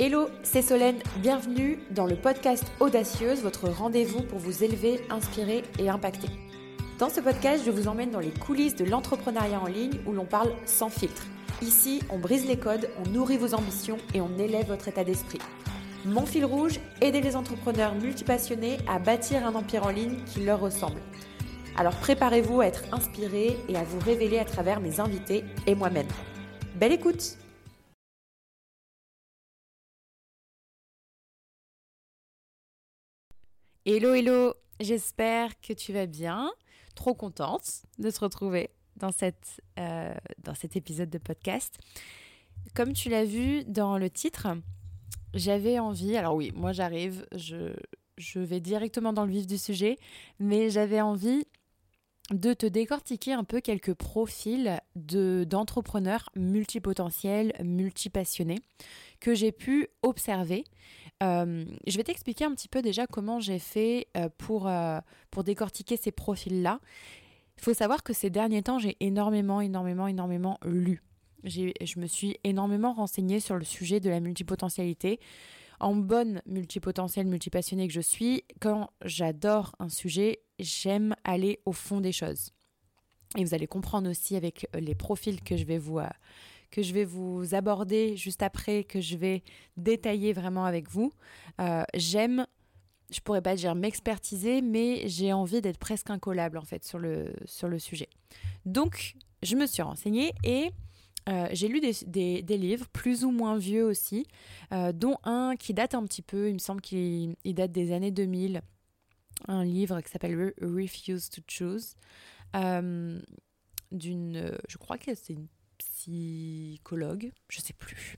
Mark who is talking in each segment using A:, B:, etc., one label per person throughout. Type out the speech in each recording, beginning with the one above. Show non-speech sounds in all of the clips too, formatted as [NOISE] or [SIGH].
A: Hello, c'est Solène, bienvenue dans le podcast Audacieuse, votre rendez-vous pour vous élever, inspirer et impacter. Dans ce podcast, je vous emmène dans les coulisses de l'entrepreneuriat en ligne où l'on parle sans filtre. Ici, on brise les codes, on nourrit vos ambitions et on élève votre état d'esprit. Mon fil rouge, aider les entrepreneurs multipassionnés à bâtir un empire en ligne qui leur ressemble. Alors préparez-vous à être inspiré et à vous révéler à travers mes invités et moi-même. Belle écoute Hello, hello, j'espère que tu vas bien. Trop contente de te retrouver dans, cette, euh, dans cet épisode de podcast. Comme tu l'as vu dans le titre, j'avais envie, alors oui, moi j'arrive, je, je vais directement dans le vif du sujet, mais j'avais envie de te décortiquer un peu quelques profils de, d'entrepreneurs multipotentiels, multipassionnés que j'ai pu observer euh, je vais t'expliquer un petit peu déjà comment j'ai fait euh, pour, euh, pour décortiquer ces profils-là. Il faut savoir que ces derniers temps, j'ai énormément, énormément, énormément lu. Je me suis énormément renseignée sur le sujet de la multipotentialité. En bonne multipotentielle, multipassionnée que je suis, quand j'adore un sujet, j'aime aller au fond des choses. Et vous allez comprendre aussi avec les profils que je vais vous, que je vais vous aborder juste après, que je vais détailler vraiment avec vous. Euh, j'aime, je pourrais pas dire m'expertiser, mais j'ai envie d'être presque incollable en fait sur le, sur le sujet. Donc, je me suis renseignée et euh, j'ai lu des, des, livres plus ou moins vieux aussi, euh, dont un qui date un petit peu, il me semble qu'il date des années 2000, un livre qui s'appelle Refuse to Choose, d'une, je crois que c'est une psychologue, je sais plus.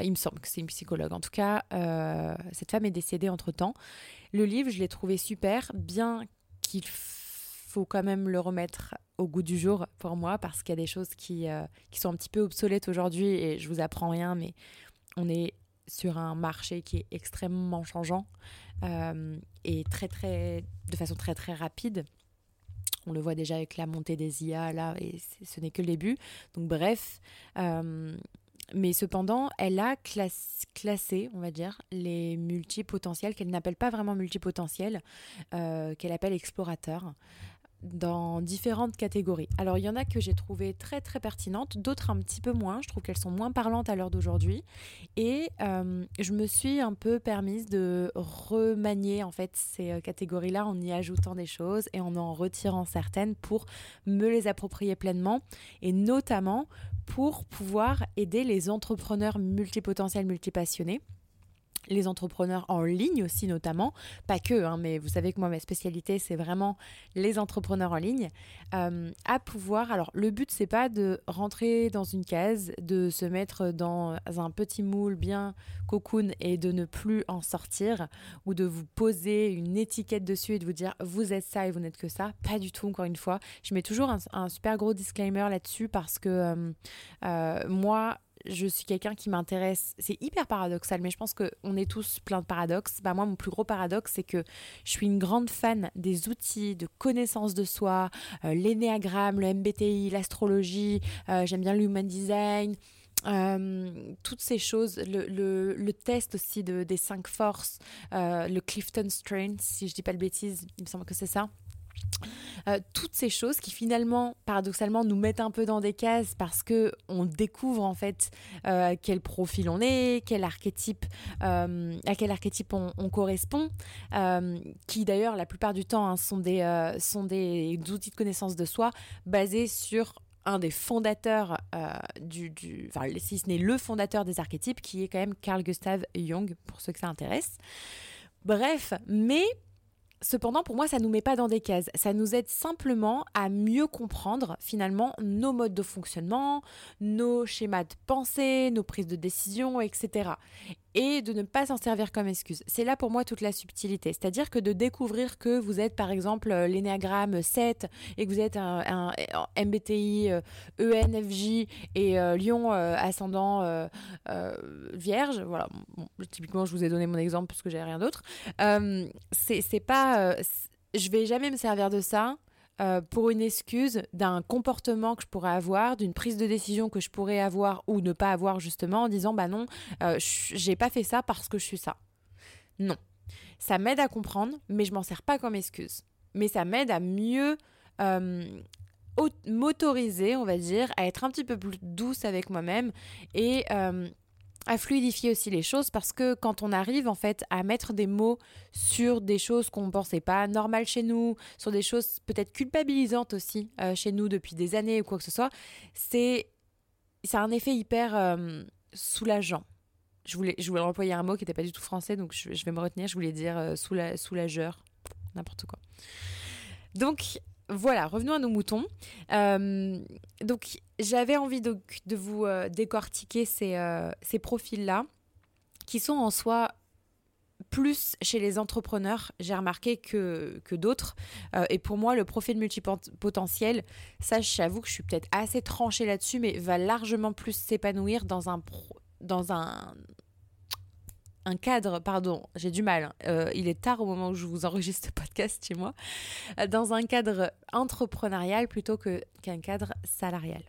A: Euh, il me semble que c'est une psychologue. En tout cas, euh, cette femme est décédée entre temps. Le livre, je l'ai trouvé super, bien qu'il faut quand même le remettre au goût du jour pour moi, parce qu'il y a des choses qui, euh, qui sont un petit peu obsolètes aujourd'hui et je vous apprends rien, mais on est sur un marché qui est extrêmement changeant et très très de façon très très rapide on le voit déjà avec la montée des IA là, et ce n'est que le début. Donc bref, euh, mais cependant, elle a classé, on va dire, les multipotentiels qu'elle n'appelle pas vraiment multipotentiels, euh, qu'elle appelle explorateurs dans différentes catégories. Alors il y en a que j'ai trouvé très très pertinentes, d'autres un petit peu moins. Je trouve qu'elles sont moins parlantes à l'heure d'aujourd'hui. Et euh, je me suis un peu permise de remanier en fait ces euh, catégories-là en y ajoutant des choses et en en retirant certaines pour me les approprier pleinement et notamment pour pouvoir aider les entrepreneurs multipotentiels, multipassionnés les entrepreneurs en ligne aussi notamment, pas que, hein, mais vous savez que moi ma spécialité c'est vraiment les entrepreneurs en ligne, euh, à pouvoir, alors le but c'est pas de rentrer dans une case, de se mettre dans un petit moule bien cocoon et de ne plus en sortir, ou de vous poser une étiquette dessus et de vous dire vous êtes ça et vous n'êtes que ça, pas du tout encore une fois, je mets toujours un, super gros disclaimer là-dessus parce que euh, euh, moi je suis quelqu'un qui m'intéresse. C'est hyper paradoxal, mais je pense qu'on est tous plein de paradoxes. Bah, moi, mon plus gros paradoxe, c'est que je suis une grande fan des outils de connaissance de soi, euh, l'énéagramme, le MBTI, l'astrologie, euh, j'aime bien l'human design. Euh, toutes ces choses, le, test aussi de, des cinq forces, le Clifton Strength, si je dis pas de bêtises, il me semble que c'est ça. Euh, toutes ces choses qui finalement, paradoxalement, nous mettent un peu dans des cases parce que on découvre en fait euh, quel profil on est, quel archétype, euh, à quel archétype on, correspond, qui d'ailleurs la plupart du temps hein, sont, des, sont des outils de connaissance de soi basés sur un des fondateurs du, du, enfin si ce n'est le fondateur des archétypes, qui est quand même Carl Gustav Jung, pour ceux que ça intéresse. Bref, mais Cependant, pour moi, ça ne nous met pas dans des cases. Ça nous aide simplement à mieux comprendre finalement nos modes de fonctionnement, nos schémas de pensée, nos prises de décision, etc et de ne pas s'en servir comme excuse. C'est là pour moi toute la subtilité. C'est-à-dire que de découvrir que vous êtes par exemple euh, l'énéagramme 7 et que vous êtes un, MBTI ENFJ euh, e et euh, Lion ascendant Vierge, voilà, typiquement je vous ai donné mon exemple parce que j'ai rien d'autre. c'est pas. je vais jamais me servir de ça euh, pour une excuse d'un comportement que je pourrais avoir, d'une prise de décision que je pourrais avoir ou ne pas avoir justement en disant bah non, euh, j'ai pas fait ça parce que je suis ça. Non. Ça m'aide à comprendre, mais je m'en sers pas comme excuse. Mais ça m'aide à mieux euh, m'autoriser, on va dire, à être un petit peu plus douce avec moi-même et à fluidifier aussi les choses parce que quand on arrive en fait à mettre des mots sur des choses qu'on ne pensait pas normales chez nous, sur des choses peut-être culpabilisantes aussi euh, chez nous depuis des années ou quoi que ce soit, c'est ça un effet hyper soulageant. Je voulais, je voulais employer un mot qui n'était pas du tout français, donc je, vais me retenir. Je voulais dire soulageur, n'importe quoi. Donc, voilà, revenons à nos moutons. Euh, donc, j'avais envie de, vous euh, décortiquer ces, euh, ces profils-là, qui sont en soi plus chez les entrepreneurs, j'ai remarqué, que, que d'autres. et pour moi, le profil multipotentiel, ça, j'avoue que je suis peut-être assez tranchée là-dessus, mais va largement plus s'épanouir dans un, dans un un cadre, pardon, j'ai du mal, euh, il est tard au moment où je vous enregistre ce podcast chez moi, euh, dans un cadre entrepreneurial plutôt qu'un cadre salarial.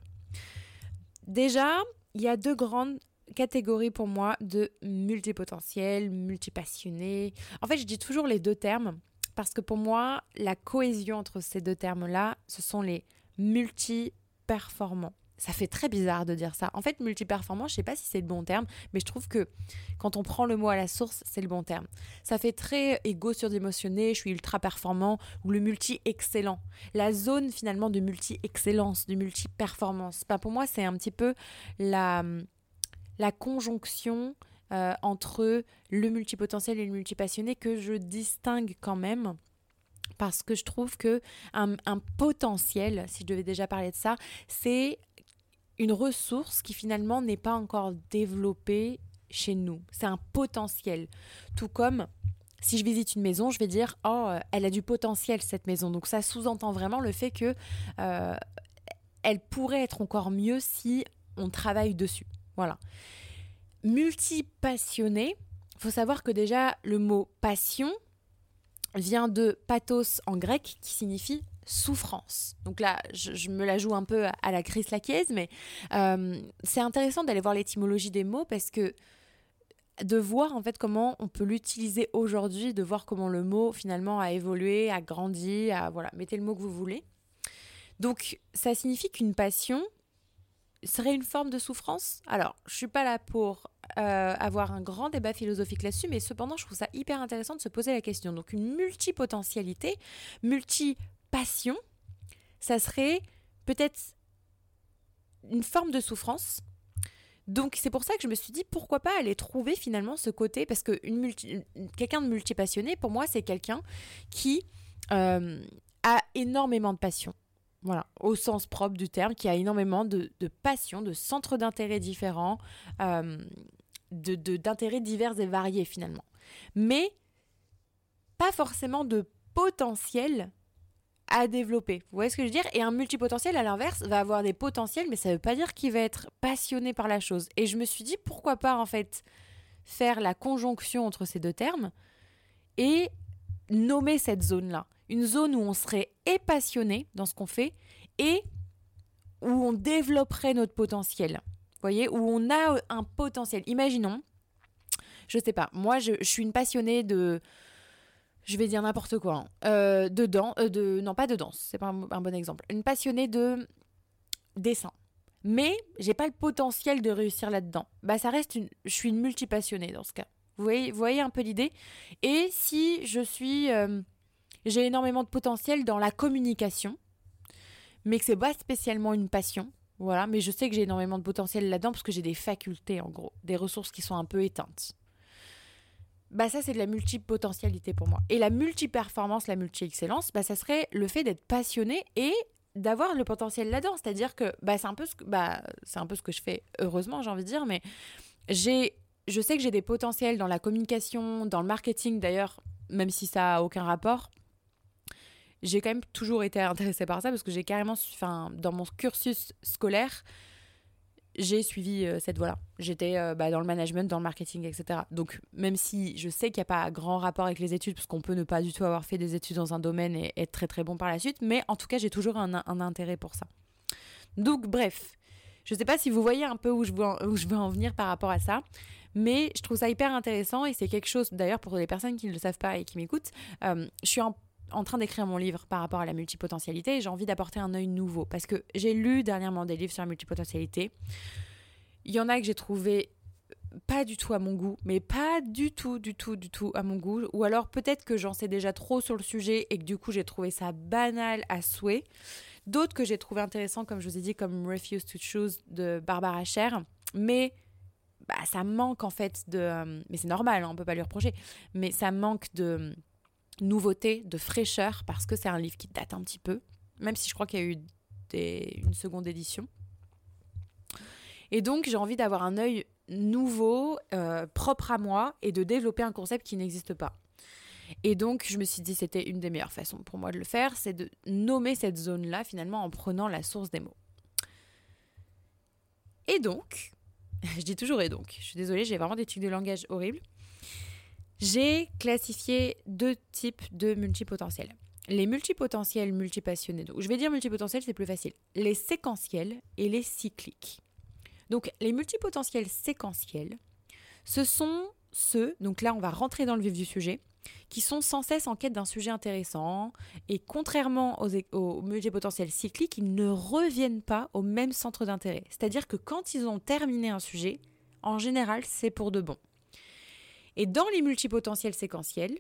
A: Déjà, il y a deux grandes catégories pour moi de multipotentiel, multipassionné. En fait, je dis toujours les deux termes parce que pour moi, la cohésion entre ces deux termes-là, ce sont les multi-performants ça fait très bizarre de dire ça. En fait, multiperformant, je sais pas si c'est le bon terme, mais je trouve que quand on prend le mot à la source, c'est le bon terme. Ça fait très égo surdimensionné, je suis ultra performant ou le multi-excellent. La zone finalement de multi-excellence, de multi-performance. Bah, pour moi, c'est un petit peu la, la conjonction euh, entre le multipotentiel et le multipassionné que je distingue quand même parce que je trouve que un, un, potentiel, si je devais déjà parler de ça, c'est une ressource qui finalement n'est pas encore développée chez nous. C'est un potentiel. Tout comme si je visite une maison, je vais dire oh, elle a du potentiel cette maison. Donc ça sous-entend vraiment le fait que euh, elle pourrait être encore mieux si on travaille dessus. Voilà. Multipassionné, faut savoir que déjà le mot passion vient de pathos en grec qui signifie souffrance. Donc là, je, me la joue un peu à la crise laquiaise, mais euh, c'est intéressant d'aller voir l'étymologie des mots parce que de voir en fait comment on peut l'utiliser aujourd'hui, de voir comment le mot finalement a évolué, a grandi, a voilà, mettez le mot que vous voulez. Donc ça signifie qu'une passion serait une forme de souffrance? Alors, je suis pas là pour euh, avoir un grand débat philosophique là-dessus, mais cependant, je trouve ça hyper intéressant de se poser la question. Donc, une multipotentialité, multi passion, ça serait peut-être une forme de souffrance. Donc c'est pour ça que je me suis dit pourquoi pas aller trouver finalement ce côté parce que quelqu'un de multipassionné pour moi c'est quelqu'un qui euh, a énormément de passion. Voilà, au sens propre du terme, qui a énormément de, passion, de centres d'intérêt différents, euh, d'intérêts divers et variés finalement. Mais pas forcément de potentiel à développer. Vous voyez ce que je veux dire? Et un multipotentiel, à l'inverse, va avoir des potentiels, mais ça ne veut pas dire qu'il va être passionné par la chose. Et je me suis dit, pourquoi pas, en fait, faire la conjonction entre ces deux termes et nommer cette zone-là. Une zone où on serait et passionné dans ce qu'on fait et où on développerait notre potentiel. Vous voyez? Où on a un potentiel. Imaginons, je sais pas, moi, je suis une passionnée de je vais dire n'importe quoi, hein. euh, de danse, euh, non pas de danse, c'est pas un, bon exemple, une passionnée de dessin. Mais j'ai pas le potentiel de réussir là-dedans. Bah ça reste une, je suis une multipassionnée dans ce cas. Vous voyez, vous voyez un peu l'idée. Et si je suis, euh, j'ai énormément de potentiel dans la communication, mais que c'est pas spécialement une passion, voilà. Mais je sais que j'ai énormément de potentiel là-dedans parce que j'ai des facultés en gros, des ressources qui sont un peu éteintes bah ça c'est de la multipotentialité pour moi. Et la multiperformance, la multi-excellence, bah ça serait le fait d'être passionné et d'avoir le potentiel là-dedans. C'est-à-dire que bah, c'est un, peu ce que, bah, c'est un peu ce que je fais, heureusement j'ai envie de dire, mais j'ai, je sais que j'ai des potentiels dans la communication, dans le marketing d'ailleurs, même si ça a aucun rapport. J'ai quand même toujours été intéressée par ça parce que j'ai carrément, enfin, dans mon cursus scolaire, j'ai suivi euh, cette voie-là. J'étais euh, bah, dans le management, dans le marketing, etc. Donc, même si je sais qu'il n'y a pas grand rapport avec les études, parce qu'on peut ne pas du tout avoir fait des études dans un domaine et être très très bon par la suite, mais en tout cas, j'ai toujours un, intérêt pour ça. Donc, bref, je ne sais pas si vous voyez un peu où je, veux en, venir par rapport à ça, mais je trouve ça hyper intéressant et c'est quelque chose, d'ailleurs, pour les personnes qui ne le savent pas et qui m'écoutent, euh, je suis en en train d'écrire mon livre par rapport à la multipotentialité et j'ai envie d'apporter un œil nouveau parce que j'ai lu dernièrement des livres sur la multipotentialité. Il y en a que j'ai trouvé pas du tout à mon goût, mais pas du tout, du tout, du tout à mon goût. Ou alors peut-être que j'en sais déjà trop sur le sujet et que du coup j'ai trouvé ça banal à souhait. D'autres que j'ai trouvé intéressants, comme je vous ai dit, comme Refuse to Choose de Barbara Sher. Mais bah, ça manque en fait de... Euh, mais c'est normal, hein, on peut pas lui reprocher. Mais ça manque de nouveauté, de fraîcheur, parce que c'est un livre qui date un petit peu, même si je crois qu'il y a eu une seconde édition. Et donc j'ai envie d'avoir un œil nouveau, euh, propre à moi, et de développer un concept qui n'existe pas. Et donc je me suis dit c'était une des meilleures façons pour moi de le faire, c'est de nommer cette zone-là finalement en prenant la source des mots. Et donc, [LAUGHS] je dis toujours et donc, je suis désolée, j'ai vraiment des trucs de langage horribles. J'ai classifié deux types de multipotentiels. Les multipotentiels multipassionnés. Donc, je vais dire multipotentiels, c'est plus facile. Les séquentiels et les cycliques. Donc, les multipotentiels séquentiels, ce sont ceux, donc là, on va rentrer dans le vif du sujet, qui sont sans cesse en quête d'un sujet intéressant. Et contrairement aux, aux multipotentiels cycliques, ils ne reviennent pas au même centre d'intérêt. C'est-à-dire que quand ils ont terminé un sujet, en général, c'est pour de bon. Et dans les multipotentiels séquentiels,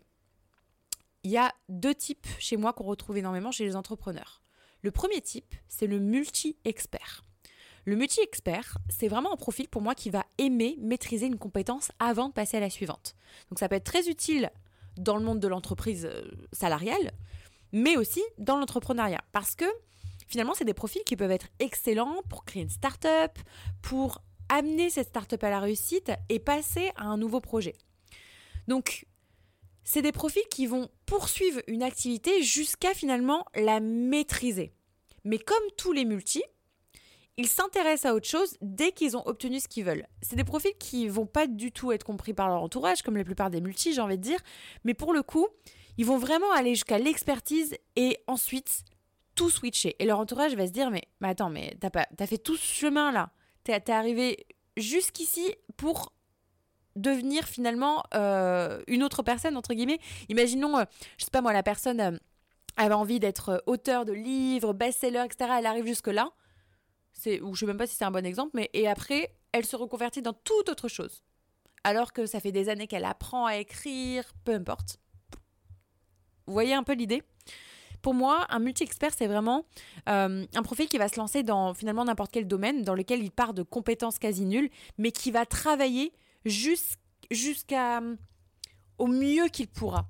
A: il y a deux types chez moi qu'on retrouve énormément chez les entrepreneurs. Le premier type, c'est le multi-expert. Le multi-expert, c'est vraiment un profil pour moi qui va aimer maîtriser une compétence avant de passer à la suivante. Donc ça peut être très utile dans le monde de l'entreprise euh, salariale, mais aussi dans l'entrepreneuriat. Parce que finalement, c'est des profils qui peuvent être excellents pour créer une start-up, pour amener cette start-up à la réussite et passer à un nouveau projet. Donc, c'est des profils qui vont poursuivre une activité jusqu'à finalement la maîtriser. Mais comme tous les multis, ils s'intéressent à autre chose dès qu'ils ont obtenu ce qu'ils veulent. C'est des profils qui vont pas du tout être compris par leur entourage, comme la plupart des multis, j'ai envie de dire. Mais pour le coup, ils vont vraiment aller jusqu'à l'expertise et ensuite tout switcher. Et leur entourage va se dire mais, attends, mais t'as pas, as fait tout ce chemin là. T'es es arrivé jusqu'ici pour devenir finalement euh, une autre personne, entre guillemets. Imaginons, euh, je sais pas moi, la personne euh, avait envie d'être auteur de livres, best-seller, etc. Elle arrive jusque-là. C'est, ou je sais même pas si c'est un bon exemple, mais et après, elle se reconvertit dans toute autre chose. Alors que ça fait des années qu'elle apprend à écrire, peu importe. Vous voyez un peu l'idée? Pour moi, un multi-expert, c'est vraiment un profil qui va se lancer dans finalement n'importe quel domaine dans lequel il part de compétences quasi nulles, mais qui va travailler jusqu'à au mieux qu'il pourra.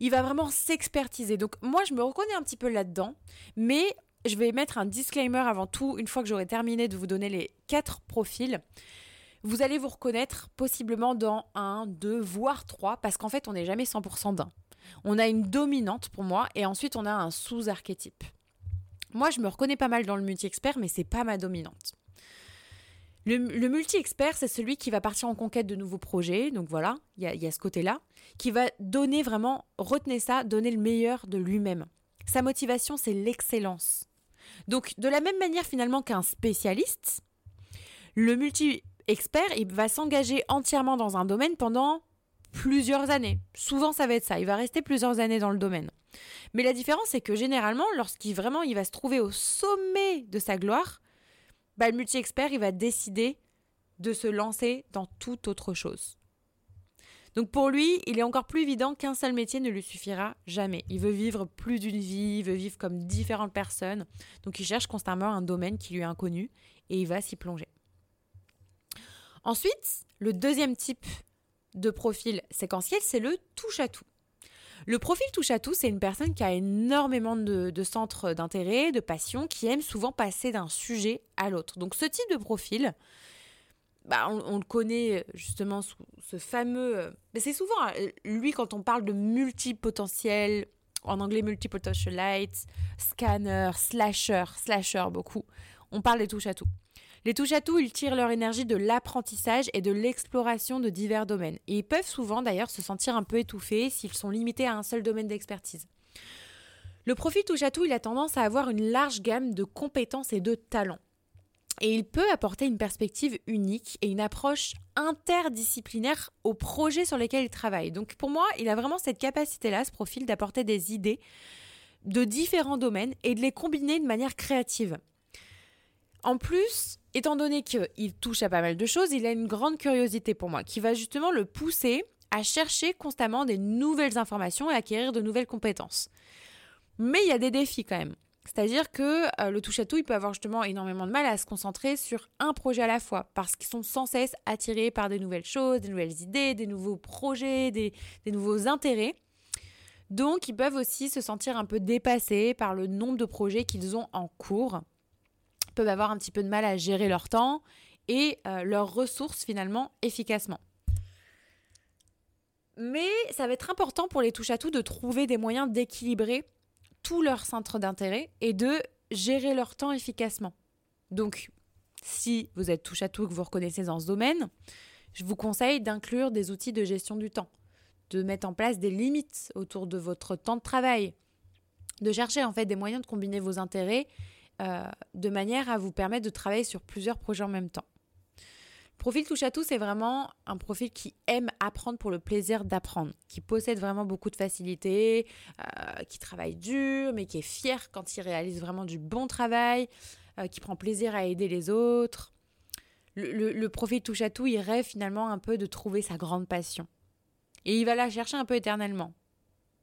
A: Il va vraiment s'expertiser. Donc moi, je me reconnais un petit peu là-dedans, mais je vais mettre un disclaimer avant tout, une fois que j'aurai terminé de vous donner les quatre profils. Vous allez vous reconnaître possiblement dans un, deux, voire trois, parce qu'en fait, on n'est jamais 100% d'un. On a une dominante pour moi, et ensuite on a un sous-archétype. Moi, je me reconnais pas mal dans le multi-expert, mais c'est pas ma dominante. Le, multi-expert, c'est celui qui va partir en conquête de nouveaux projets, donc voilà, il y a, ce côté-là, qui va donner vraiment, retenez ça, donner le meilleur de lui-même. Sa motivation, c'est l'excellence. Donc, de la même manière finalement qu'un spécialiste, le multi-expert, il va s'engager entièrement dans un domaine pendant plusieurs années. Souvent, ça va être ça. Il va rester plusieurs années dans le domaine. Mais la différence, c'est que généralement, lorsqu'il vraiment il va se trouver au sommet de sa gloire, bah, le multi-expert, il va décider de se lancer dans toute autre chose. Donc pour lui, il est encore plus évident qu'un seul métier ne lui suffira jamais. Il veut vivre plus d'une vie, il veut vivre comme différentes personnes. Donc il cherche constamment un domaine qui lui est inconnu et il va s'y plonger. Ensuite, le deuxième type de profil séquentiel, c'est le touche-à-tout. Le profil touche à tout, c'est une personne qui a énormément de, centres d'intérêt, de passion, qui aime souvent passer d'un sujet à l'autre. Donc ce type de profil, bah, on, le connaît justement sous ce fameux... Euh, c'est souvent, euh, lui, quand on parle de multipotentiel, en anglais multipotentialite, scanner, slasher, slasher beaucoup, on parle des touches à tout. Les touche-à-tout, ils tirent leur énergie de l'apprentissage et de l'exploration de divers domaines. Et ils peuvent souvent d'ailleurs se sentir un peu étouffés s'ils sont limités à un seul domaine d'expertise. Le profil touche-à-tout, il a tendance à avoir une large gamme de compétences et de talents. Et il peut apporter une perspective unique et une approche interdisciplinaire aux projets sur lesquels il travaille. Donc pour moi, il a vraiment cette capacité-là, ce profil, d'apporter des idées de différents domaines et de les combiner de manière créative. En plus, étant donné qu'il touche à pas mal de choses, il a une grande curiosité pour moi, qui va justement le pousser à chercher constamment des nouvelles informations et acquérir de nouvelles compétences. Mais il y a des défis quand même. C'est-à-dire que euh, le touche-à-tout, il peut avoir justement énormément de mal à se concentrer sur un projet à la fois, parce qu'ils sont sans cesse attirés par des nouvelles choses, des nouvelles idées, des nouveaux projets, des, nouveaux intérêts. Donc, ils peuvent aussi se sentir un peu dépassés par le nombre de projets qu'ils ont en cours, peuvent avoir un petit peu de mal à gérer leur temps et euh, leurs ressources finalement efficacement. Mais ça va être important pour les touche-à-tout de trouver des moyens d'équilibrer tous leurs centres d'intérêt et de gérer leur temps efficacement. Donc, si vous êtes touche à tout que vous reconnaissez dans ce domaine, je vous conseille d'inclure des outils de gestion du temps, de mettre en place des limites autour de votre temps de travail, de chercher en fait des moyens de combiner vos intérêts euh, de manière à vous permettre de travailler sur plusieurs projets en même temps. Profil touche à tout, c'est vraiment un profil qui aime apprendre pour le plaisir d'apprendre, qui possède vraiment beaucoup de facilité, euh, qui travaille dur, mais qui est fier quand il réalise vraiment du bon travail, euh, qui prend plaisir à aider les autres. Le, profil touche à tout, il rêve finalement un peu de trouver sa grande passion. Et il va la chercher un peu éternellement.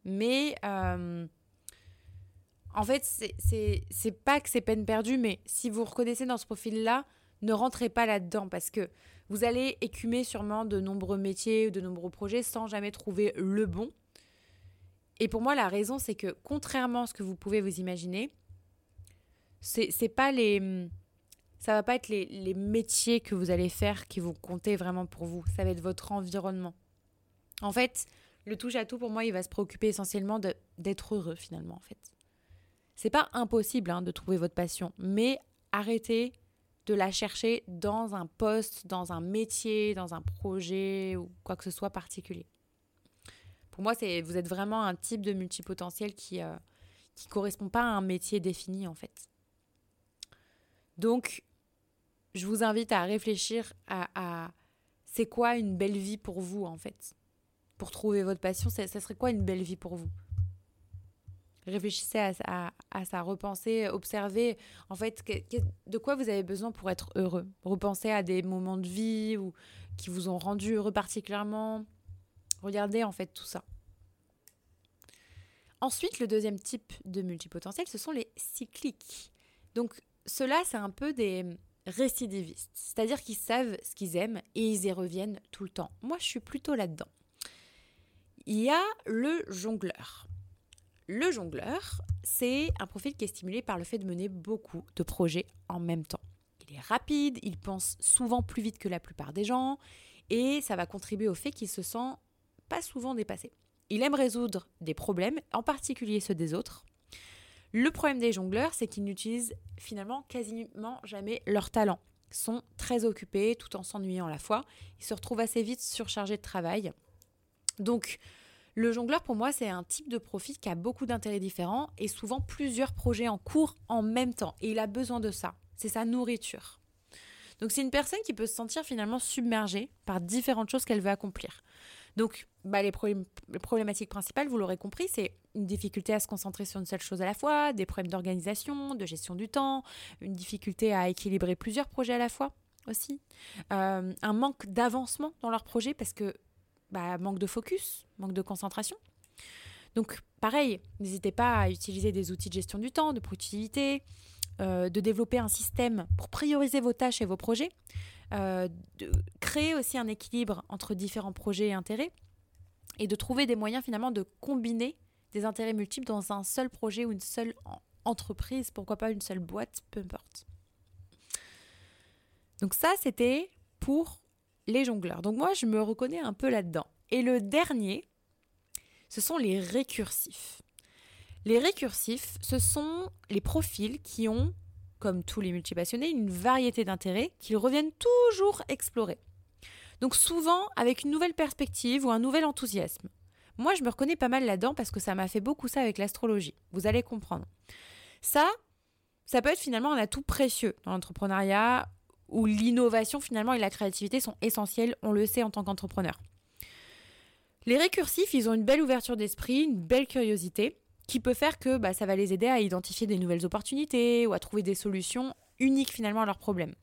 A: Mais en fait, c'est pas que c'est peine perdue, mais si vous reconnaissez dans ce profil-là, ne rentrez pas là-dedans parce que vous allez écumer sûrement de nombreux métiers ou de nombreux projets sans jamais trouver le bon. Et pour moi, la raison, c'est que contrairement à ce que vous pouvez vous imaginer, c'est pas les. Ça va pas être les, les métiers que vous allez faire qui vont compter vraiment pour vous. Ça va être votre environnement. En fait, le touche à tout, pour moi, il va se préoccuper essentiellement d'être heureux finalement, en fait. C'est pas impossible hein, de trouver votre passion, mais arrêtez de la chercher dans un poste, dans un métier, dans un projet ou quoi que ce soit particulier. Pour moi, c'est vous êtes vraiment un type de multipotentiel qui euh, qui correspond pas à un métier défini en fait. Donc, je vous invite à réfléchir à, à c'est quoi une belle vie pour vous en fait? Pour trouver votre passion, ça serait quoi une belle vie pour vous? Réfléchissez à, à, ça, repensez, observez en fait de quoi vous avez besoin pour être heureux? Repensez à des moments de vie ou, qui vous ont rendu heureux particulièrement? Regardez en fait tout ça. Ensuite, le deuxième type de multipotentiel, ce sont les cycliques. Donc, ceux-là, c'est un peu des récidivistes, c'est-à-dire qu'ils savent ce qu'ils aiment et ils y reviennent tout le temps. Moi, je suis plutôt là-dedans. Il y a le jongleur. Le jongleur, c'est un profil qui est stimulé par le fait de mener beaucoup de projets en même temps. Il est rapide, il pense souvent plus vite que la plupart des gens et ça va contribuer au fait qu'il se sent pas souvent dépassé. Il aime résoudre des problèmes, en particulier ceux des autres. Le problème des jongleurs, c'est qu'ils n'utilisent finalement quasiment jamais leur talent. Ils sont très occupés tout en s'ennuyant à la fois. Ils se retrouvent assez vite surchargés de travail. Donc, le jongleur, pour moi, c'est un type de profil qui a beaucoup d'intérêts différents et souvent plusieurs projets en cours en même temps. Et il a besoin de ça. C'est sa nourriture. Donc c'est une personne qui peut se sentir finalement submergée par différentes choses qu'elle veut accomplir. Donc bah, les, problématiques principales, vous l'aurez compris, c'est une difficulté à se concentrer sur une seule chose à la fois, des problèmes d'organisation, de gestion du temps, une difficulté à équilibrer plusieurs projets à la fois aussi, euh, un manque d'avancement dans leur projet parce que bah, manque de focus, manque de concentration. Donc pareil, n'hésitez pas à utiliser des outils de gestion du temps, de productivité, euh, de développer un système pour prioriser vos tâches et vos projets, euh, de créer aussi un équilibre entre différents projets et intérêts, et de trouver des moyens finalement de combiner des intérêts multiples dans un seul projet ou une seule entreprise, pourquoi pas une seule boîte, peu importe. Donc ça, c'était pour les jongleurs. Donc moi, je me reconnais un peu là-dedans. Et le dernier, ce sont les récursifs. Les récursifs, ce sont les profils qui ont comme tous les multipassionnés, une variété d'intérêts qu'ils reviennent toujours explorer. Donc souvent avec une nouvelle perspective ou un nouvel enthousiasme. Moi, je me reconnais pas mal là-dedans parce que ça m'a fait beaucoup ça avec l'astrologie. Vous allez comprendre. Ça, ça peut être finalement un atout précieux dans l'entrepreneuriat où l'innovation finalement et la créativité sont essentielles, on le sait en tant qu'entrepreneur. Les récursifs, ils ont une belle ouverture d'esprit, une belle curiosité qui peut faire que bah, ça va les aider à identifier des nouvelles opportunités ou à trouver des solutions uniques finalement à leurs problèmes.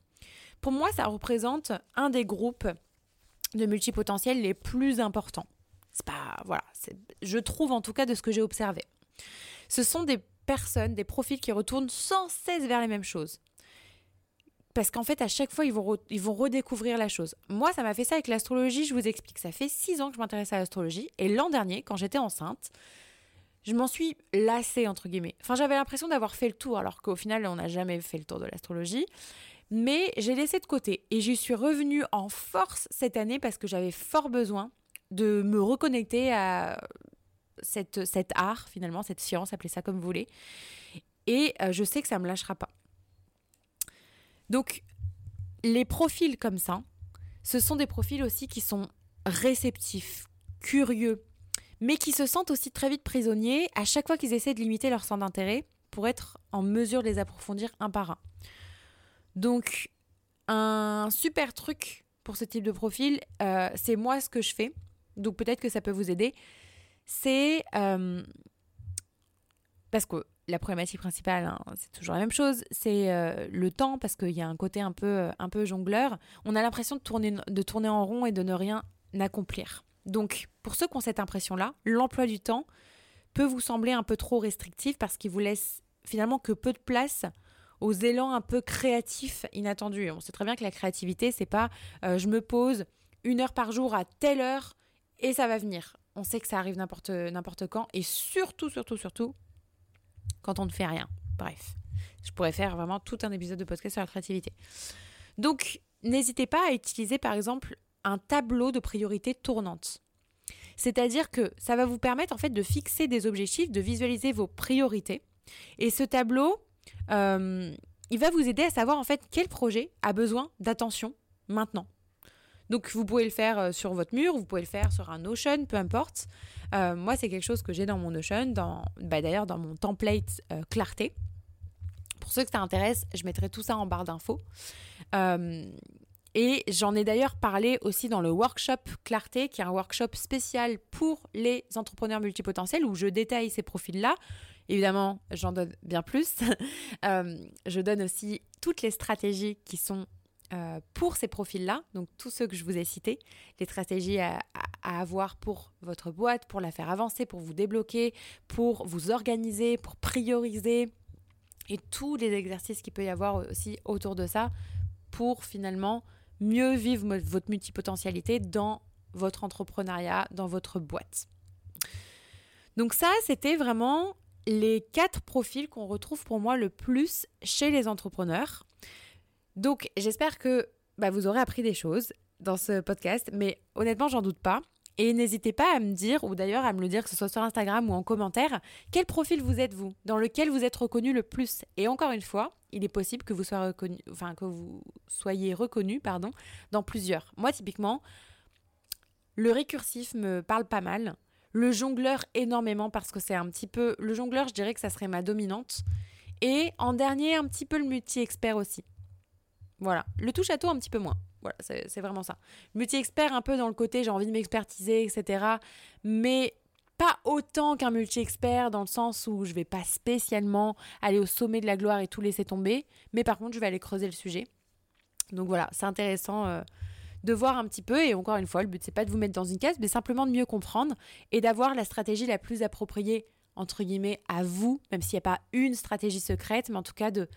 A: Pour moi, ça représente un des groupes de multipotentiels les plus importants. C'est pas voilà, je trouve en tout cas de ce que j'ai observé. Ce sont des personnes, des profils qui retournent sans cesse vers les mêmes choses. Parce qu'en fait, à chaque fois, ils vont, ils vont redécouvrir la chose. Moi, ça m'a fait ça avec l'astrologie, je vous explique. Ça fait six ans que je m'intéresse à l'astrologie. Et l'an dernier, quand j'étais enceinte, je m'en suis lassée, entre guillemets. Enfin, j'avais l'impression d'avoir fait le tour, alors qu'au final, on n'a jamais fait le tour de l'astrologie. Mais j'ai laissé de côté. Et j'y suis revenue en force cette année parce que j'avais fort besoin de me reconnecter à cette, cet art, finalement, cette science, appelez ça comme vous voulez. Et euh, je sais que ça ne me lâchera pas. Donc, les profils comme ça, ce sont des profils aussi qui sont réceptifs, curieux, mais qui se sentent aussi très vite prisonniers à chaque fois qu'ils essaient de limiter leur centre d'intérêt pour être en mesure de les approfondir un par un. Donc, un super truc pour ce type de profil, euh, c'est moi ce que je fais. Donc, peut-être que ça peut vous aider. C'est euh, parce que la problématique principale, hein, c'est toujours la même chose, c'est euh, le temps, parce qu'il y a un côté un peu, euh, un peu jongleur. On a l'impression de tourner, en rond et de ne rien accomplir. Donc, pour ceux qui ont cette impression-là, l'emploi du temps peut vous sembler un peu trop restrictif parce qu'il vous laisse finalement que peu de place aux élans un peu créatifs inattendus. on sait très bien que la créativité, c'est pas euh, je me pose une heure par jour à telle heure et ça va venir. On sait que ça arrive n'importe quand et surtout, surtout, surtout, quand on ne fait rien. Bref, je pourrais faire vraiment tout un épisode de podcast sur la créativité. Donc, n'hésitez pas à utiliser par exemple un tableau de priorités tournantes. C'est-à-dire que ça va vous permettre en fait de fixer des objectifs, de visualiser vos priorités. Et ce tableau, euh, il va vous aider à savoir en fait quel projet a besoin d'attention maintenant. Donc vous pouvez le faire euh, sur votre mur, vous pouvez le faire sur un Notion, peu importe. Euh, moi, c'est quelque chose que j'ai dans mon Notion, dans, bah, d'ailleurs dans mon template euh, clarté. Pour ceux que ça intéresse, je mettrai tout ça en barre d'infos. et j'en ai d'ailleurs parlé aussi dans le workshop Clarté, qui est un workshop spécial pour les entrepreneurs multipotentiels où je détaille ces profils-là. Évidemment, j'en donne bien plus. [LAUGHS] je donne aussi toutes les stratégies qui sont euh, pour ces profils-là, donc tous ceux que je vous ai cités, les stratégies à, avoir pour votre boîte, pour la faire avancer, pour vous débloquer, pour vous organiser, pour prioriser, et tous les exercices qu'il peut y avoir aussi autour de ça, pour finalement mieux vivre votre multipotentialité dans votre entrepreneuriat, dans votre boîte. Donc ça, c'était vraiment les quatre profils qu'on retrouve pour moi le plus chez les entrepreneurs. Donc, j'espère que bah, vous aurez appris des choses dans ce podcast, mais honnêtement, j'en doute pas. Et n'hésitez pas à me dire, ou d'ailleurs à me le dire, que ce soit sur Instagram ou en commentaire, quel profil vous êtes vous, dans lequel vous êtes reconnu le plus. Et encore une fois, il est possible que vous soyez reconnu, que vous soyez reconnu, pardon, dans plusieurs. Moi, typiquement, le récursif me parle pas mal. Le jongleur énormément parce que c'est un petit peu. Le jongleur, je dirais que ça serait ma dominante. Et en dernier, un petit peu le multi-expert aussi. Voilà. Le touche à tout un petit peu moins. Voilà, c'est vraiment ça. Multi-expert un peu dans le côté j'ai envie de m'expertiser, etc. Mais pas autant qu'un multi-expert dans le sens où je vais pas spécialement aller au sommet de la gloire et tout laisser tomber. Mais par contre, je vais aller creuser le sujet. Donc voilà, c'est intéressant euh, de voir un petit peu. Et encore une fois, le but c'est pas de vous mettre dans une case, mais simplement de mieux comprendre et d'avoir la stratégie la plus appropriée entre guillemets à vous, même s'il n'y a pas une stratégie secrète, mais en tout cas de,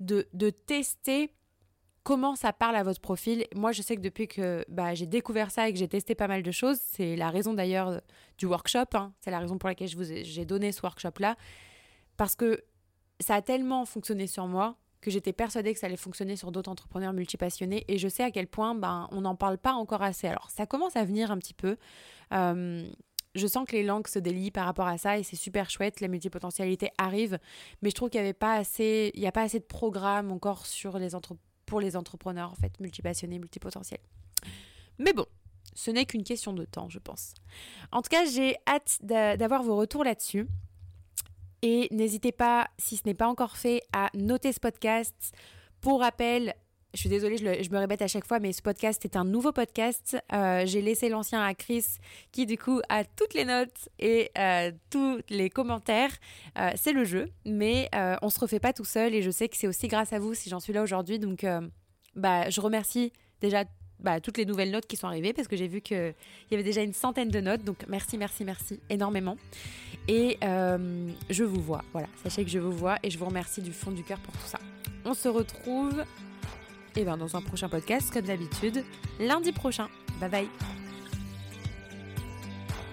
A: de, de tester comment ça parle à votre profil. Moi, je sais que depuis que bah, j'ai découvert ça et que j'ai testé pas mal de choses, c'est la raison d'ailleurs du workshop, hein. c'est la raison pour laquelle j'ai donné ce workshop-là, parce que ça a tellement fonctionné sur moi que j'étais persuadée que ça allait fonctionner sur d'autres entrepreneurs multipassionnés et je sais à quel point ben, on n'en parle pas encore assez. Alors ça commence à venir un petit peu. Je sens que les langues se délient par rapport à ça et c'est super chouette, la multipotentialité arrive, mais je trouve qu'il n'y avait pas assez, il a pas assez de programmes encore sur les pour les entrepreneurs en fait, multipassionnés, multipotentiels. Mais bon, ce n'est qu'une question de temps, je pense. En tout cas, j'ai hâte d'avoir vos retours là-dessus. Et n'hésitez pas, si ce n'est pas encore fait, à noter ce podcast. Pour rappel, je suis désolée, je, me répète à chaque fois, mais ce podcast est un nouveau podcast. Euh, j'ai laissé l'ancien à Chris, qui du coup a toutes les notes et euh, tous les commentaires. Euh, c'est le jeu, mais on se refait pas tout seul et je sais que c'est aussi grâce à vous si j'en suis là aujourd'hui. Donc, bah, je remercie déjà bah, toutes les nouvelles notes qui sont arrivées parce que j'ai vu qu'il y avait déjà une centaine de notes. Donc merci, merci, merci énormément. Et je vous vois, voilà, sachez que je vous vois et je vous remercie du fond du cœur pour tout ça. On se retrouve et eh ben, dans un prochain podcast, comme d'habitude, lundi prochain. Bye bye